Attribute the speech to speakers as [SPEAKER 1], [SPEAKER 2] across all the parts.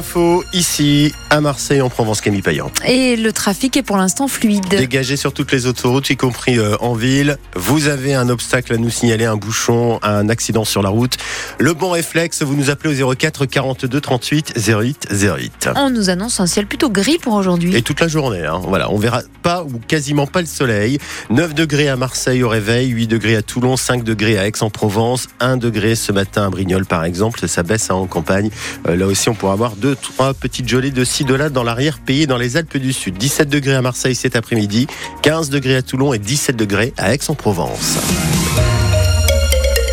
[SPEAKER 1] infos ici à Marseille en Provence, Camille Payan.
[SPEAKER 2] Et le trafic est pour l'instant fluide.
[SPEAKER 1] Dégagé sur toutes les autoroutes, y compris euh, en ville. Vous avez un obstacle à nous signaler, un bouchon, un accident sur la route. Le bon réflexe, vous nous appelez au 04 42 38 08 08.
[SPEAKER 2] On nous annonce un ciel plutôt gris pour aujourd'hui.
[SPEAKER 1] Et toute la journée, hein. voilà, on verra pas ou quasiment pas le soleil. 9 degrés à Marseille au réveil, 8 degrés à Toulon, 5 degrés à Aix-en-Provence, 1 degré ce matin à Brignoles par exemple. Ça baisse hein, en campagne. Euh, là aussi, on pourra avoir deux, trois petites gelées de ci, de là dans l'arrière-pays, dans les Alpes du Sud. 17 degrés à Marseille cet après-midi, 15 degrés à Toulon et 17 degrés à Aix-en-Provence.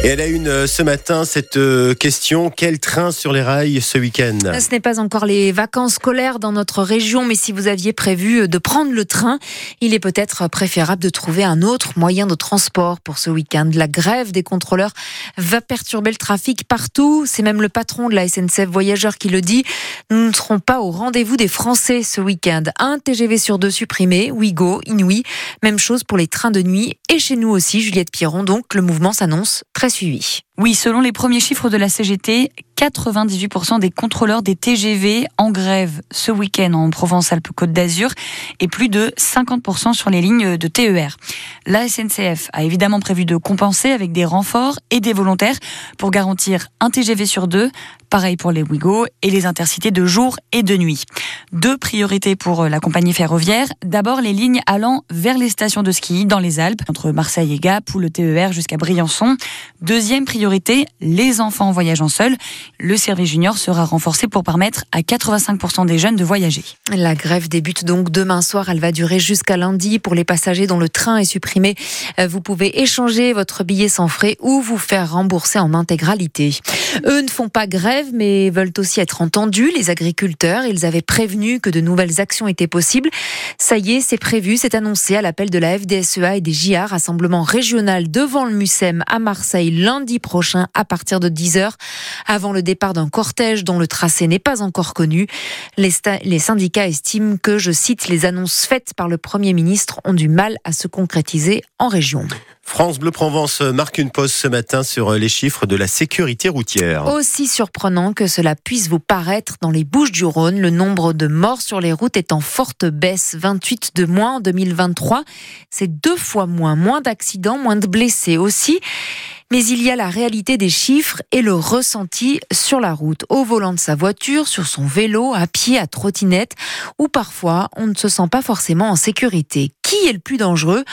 [SPEAKER 1] Et elle a une euh, ce matin cette euh, question quel train sur les rails ce week-end?
[SPEAKER 2] Ce n'est pas encore les vacances scolaires dans notre région, mais si vous aviez prévu euh, de prendre le train, il est peut-être préférable de trouver un autre moyen de transport pour ce week-end. La grève des contrôleurs va perturber le trafic partout. C'est même le patron de la SNCF Voyageurs qui le dit. Nous ne serons pas au rendez-vous des Français ce week-end. Un TGV sur deux supprimé, Ouigo, Inouï. Même chose pour les trains de nuit et chez nous aussi, Juliette Piron. Donc le mouvement s'annonce très suivi.
[SPEAKER 3] Oui, selon les premiers chiffres de la CGT, 98% des contrôleurs des TGV en grève ce week-end en Provence-Alpes-Côte d'Azur et plus de 50% sur les lignes de TER. La SNCF a évidemment prévu de compenser avec des renforts et des volontaires pour garantir un TGV sur deux, pareil pour les Ouigo et les intercités de jour et de nuit. Deux priorités pour la compagnie ferroviaire. D'abord, les lignes allant vers les stations de ski dans les Alpes, entre Marseille et Gap ou le TER jusqu'à Briançon. Deuxième priorité, les enfants voyageant seuls. Le service junior sera renforcé pour permettre à 85% des jeunes de voyager.
[SPEAKER 2] La grève débute donc demain soir. Elle va durer jusqu'à lundi. Pour les passagers dont le train est supprimé, euh, vous pouvez échanger votre billet sans frais ou vous faire rembourser en intégralité. Eux ne font pas grève, mais veulent aussi être entendus. Les agriculteurs, ils avaient prévenu que de nouvelles actions étaient possibles. Ça y est, c'est prévu, c'est annoncé à l'appel de la FDSEA et des JA, rassemblement régional devant le MUSEM à Marseille lundi prochain à partir de 10h, avant le départ d'un cortège dont le tracé n'est pas encore connu. Les, les syndicats estiment que, je cite, les annonces faites par le Premier ministre ont du mal à se concrétiser en région.
[SPEAKER 1] France Bleu Provence marque une pause ce matin sur les chiffres de la sécurité routière.
[SPEAKER 2] Aussi surprenant que cela puisse vous paraître dans les Bouches du Rhône, le nombre de morts sur les routes est en forte baisse, 28 de moins en 2023. C'est deux fois moins, moins d'accidents, moins de blessés aussi. Mais il y a la réalité des chiffres et le ressenti sur la route, au volant de sa voiture, sur son vélo, à pied, à trottinette, où parfois on ne se sent pas forcément en sécurité. Qui est le plus dangereux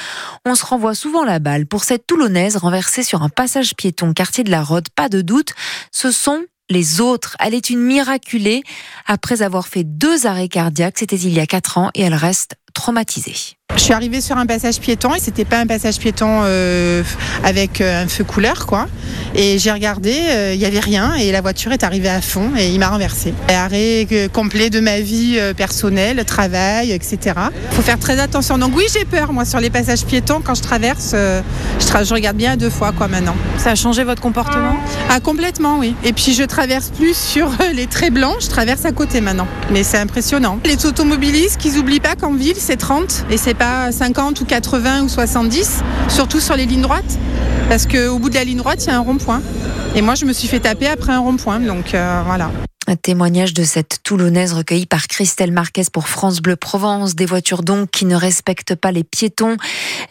[SPEAKER 2] On se renvoie souvent la balle. Pour cette Toulonnaise renversée sur un passage piéton quartier de la Rode, pas de doute, ce sont les autres. Elle est une miraculée après avoir fait deux arrêts cardiaques, c'était il y a quatre ans, et elle reste traumatisée.
[SPEAKER 4] Je suis arrivée sur un passage piéton et c'était pas un passage piéton euh, avec euh, un feu couleur quoi. Et j'ai regardé, euh, il n'y avait rien et la voiture est arrivée à fond et il m'a renversé. Arrêt complet de ma vie personnelle, travail, etc. Faut faire très attention. Donc oui, j'ai peur moi sur les passages piétons quand je traverse. je, je, regarde bien deux fois quoi maintenant.
[SPEAKER 3] Ça a changé votre comportement?
[SPEAKER 4] Ah complètement oui. Et puis je traverse plus sur les traits blancs, je traverse à côté maintenant. Mais c'est impressionnant. Les automobilistes qu'ils n'oublient pas qu'en ville c'est 30 et c'est pas 50 ou 80 ou 70, surtout sur les lignes droites, parce qu'au bout de la ligne droite, il y a un rond-point. Et moi, je me suis fait taper après un rond-point, donc euh, voilà.
[SPEAKER 2] Un témoignage de cette Toulonnaise recueilli par Christelle Marquez pour France Bleu Provence. Des voitures donc qui ne respectent pas les piétons,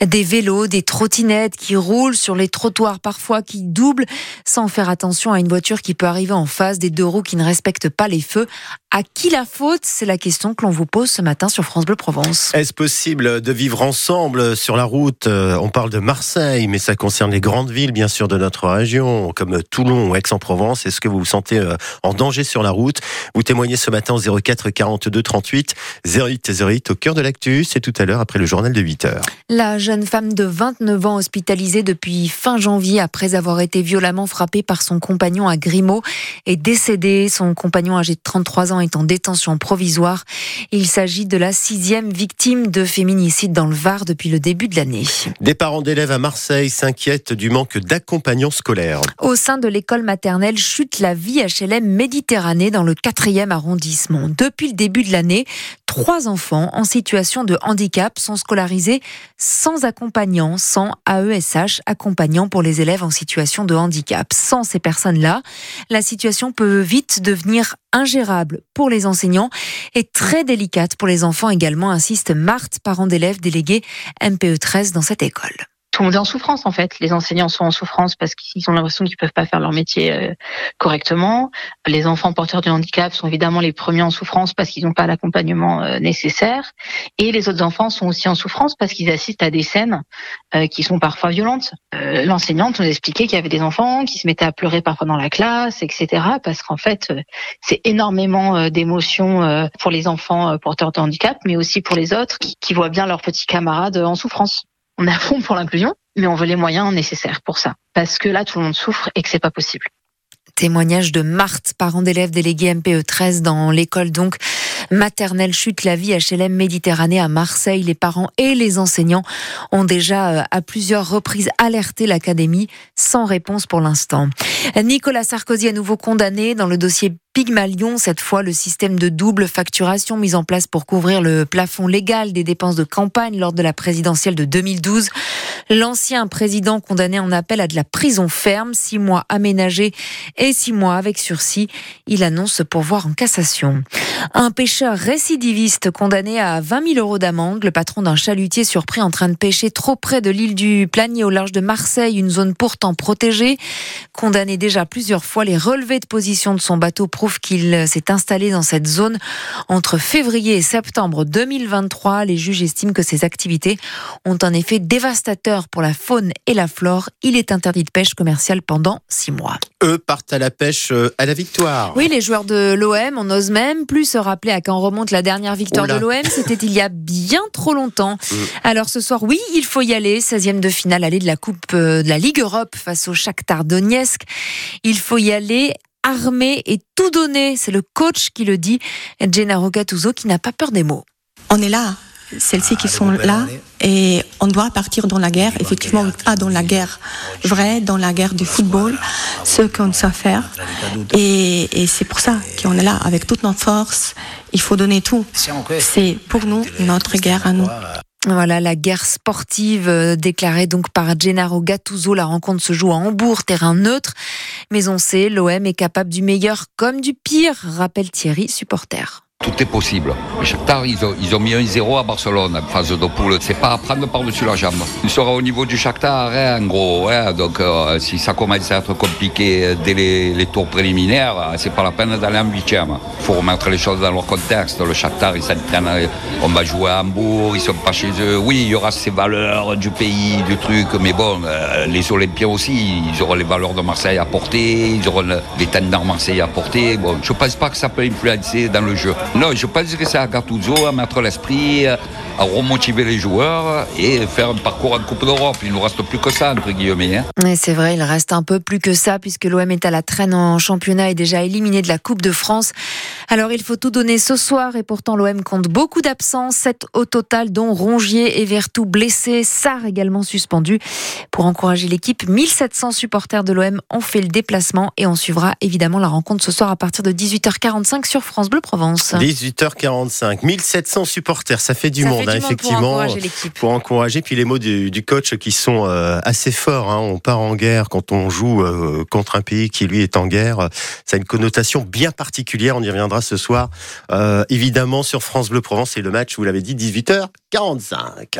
[SPEAKER 2] des vélos, des trottinettes qui roulent sur les trottoirs parfois, qui doublent sans faire attention à une voiture qui peut arriver en face, des deux roues qui ne respectent pas les feux. À qui la faute? C'est la question que l'on vous pose ce matin sur France Bleu Provence.
[SPEAKER 1] Est-ce possible de vivre ensemble sur la route? Euh, On parle de Marseille, mais ça concerne les grandes villes, bien sûr, de notre région, comme Toulon ou Aix-en-Provence. Est-ce que vous vous sentez euh, en danger sur la route Vous témoignez ce matin au 04 42 38 08 08 au cœur de l'actu. C'est tout à l'heure après le journal de 8 heures.
[SPEAKER 2] La jeune femme de 29 ans hospitalisée depuis fin janvier après avoir été violemment frappée par son compagnon à Grimaud est décédée. Son compagnon âgé de 33 ans est en détention provisoire. Il s'agit de la sixième victime de féminicide dans le Var depuis le début de l'année.
[SPEAKER 1] Des parents d'élèves à Marseille s'inquiètent du manque d'accompagnants scolaires.
[SPEAKER 2] Au sein de l'école maternelle chute la vie HLM Méditerranée Dans le 4e arrondissement. Depuis le début de l'année, trois enfants en situation de handicap sont scolarisés sans accompagnant, sans AESH, accompagnant pour les élèves en situation de handicap. Sans ces personnes-là, la situation peut vite devenir ingérable pour les enseignants et très délicate pour les enfants également, insiste Marthe, parent d'élèves délégué MPE 13 dans cette école
[SPEAKER 5] tout le monde est en souffrance en fait. Les enseignants sont en souffrance parce qu'ils ont l'impression qu'ils peuvent pas faire leur métier euh, correctement. Les enfants porteurs de handicap sont évidemment les premiers en souffrance parce qu'ils n'ont pas l'accompagnement euh, nécessaire. Et les autres enfants sont aussi en souffrance parce qu'ils assistent à des scènes euh, qui sont parfois violentes. L'enseignante nous expliquait qu'il y avait des enfants qui se mettaient à pleurer parfois dans la classe, etc. Parce qu'en fait, c'est énormément d'émotions pour les enfants porteurs de handicap, mais aussi pour les autres qui, qui voient bien leurs petits camarades en souffrance on à fond pour l'inclusion, mais on veut les moyens nécessaires pour ça. Parce que là, tout le monde souffre et que c'est pas possible.
[SPEAKER 2] Témoignage de Marthe, parent d'élèves délégués MPE 13 dans l'école donc maternelle chute la vie HLM Méditerranée à Marseille. Les parents et les enseignants ont déjà euh, à plusieurs reprises alerté l'académie sans réponse pour l'instant. Nicolas Sarkozy à nouveau condamné dans le dossier Pygmalion, cette fois le système de double facturation mis en place pour couvrir le plafond légal des dépenses de campagne lors de la présidentielle de 2012. L'ancien président condamné en appel à de la prison ferme, six mois aménagés et six mois avec sursis. Il annonce pourvoir en cassation. Un pêcheur récidiviste condamné à 20 000 euros d'amende, le patron d'un chalutier surpris en train de pêcher trop près de l'île du Planier au large de Marseille, une zone pourtant protégée. Condamné déjà plusieurs fois, les relevés de position de son bateau prouvent qu'il s'est installé dans cette zone entre février et septembre 2023. Les juges estiment que ces activités ont un effet dévastateur pour la faune et la flore. Il est interdit de pêche commerciale pendant six mois.
[SPEAKER 1] Eux partent à la pêche euh, à la victoire.
[SPEAKER 2] Oui, les joueurs de l'OM, on n'ose même plus se rappeler à quand remonte la dernière victoire de l'OM. C'était il y a bien trop longtemps. Mm. Alors ce soir, oui, il faut y aller. 16e de finale, aller de la Coupe euh, de la Ligue Europe face au Shakhtar Donetsk. Il faut y aller armé et tout donner. C'est le coach qui le dit, Gennaro Gattuso, qui n'a pas peur des mots.
[SPEAKER 6] On est là, celles-ci qui sont là, et on doit partir dans la guerre, effectivement, pas dans la guerre vraie, dans la guerre du football, ce qu'on sait faire. Et, et c'est pour ça qu'on est là, avec toute notre force. Il faut donner tout. C'est pour nous notre guerre à nous.
[SPEAKER 2] Voilà la guerre sportive euh, déclarée donc par Gennaro Gattuso. La rencontre se joue à Hambourg, terrain neutre. Mais on sait, l'OM est capable du meilleur comme du pire, rappelle Thierry, supporter
[SPEAKER 7] tout est possible. Le Shakhtar, ils ont, mis un 0 à Barcelone en phase de poule. C'est pas à prendre par-dessus la jambe. Il sera au niveau du Shakhtar, hein, en gros. Hein. donc, euh, si ça commence à être compliqué dès les, tours préliminaires, euh, c'est pas la peine d'aller en huitième. Il faut remettre les choses dans leur contexte. Le Shakhtar, ils s'entraînent. On va jouer à Hambourg, ils sont pas chez eux. Oui, il y aura ces valeurs du pays, du truc, mais bon, euh, les Olympiens aussi, ils auront les valeurs de Marseille à porter, ils auront les tendances Marseille à porter. Bon, je pense pas que ça peut influencer dans le jeu. Non, je pense que c'est à Gattuso à mettre l'esprit, à remotiver les joueurs et faire un parcours en Coupe d'Europe. Il ne nous reste plus que ça, entre guillemets. Hein.
[SPEAKER 2] C'est vrai, il reste un peu plus que ça puisque l'OM est à la traîne en championnat et déjà éliminé de la Coupe de France. Alors il faut tout donner ce soir et pourtant l'OM compte beaucoup d'absences, 7 au total dont Rongier et Vertou blessés, Sarr également suspendu. Pour encourager l'équipe, 1700 supporters de l'OM ont fait le déplacement et on suivra évidemment la rencontre ce soir à partir de 18h45 sur France Bleu Provence.
[SPEAKER 1] 18h45. 1700 supporters, ça fait du monde, hein, effectivement. Pour encourager, Puis les mots du, coach qui sont euh, assez forts. Hein. On part en guerre quand on joue euh, contre un pays qui, lui, est en guerre. Ça a une connotation bien particulière. On y reviendra ce soir. Euh, évidemment, sur France Bleu Provence, c'est le match, vous l'avez dit, 18h45.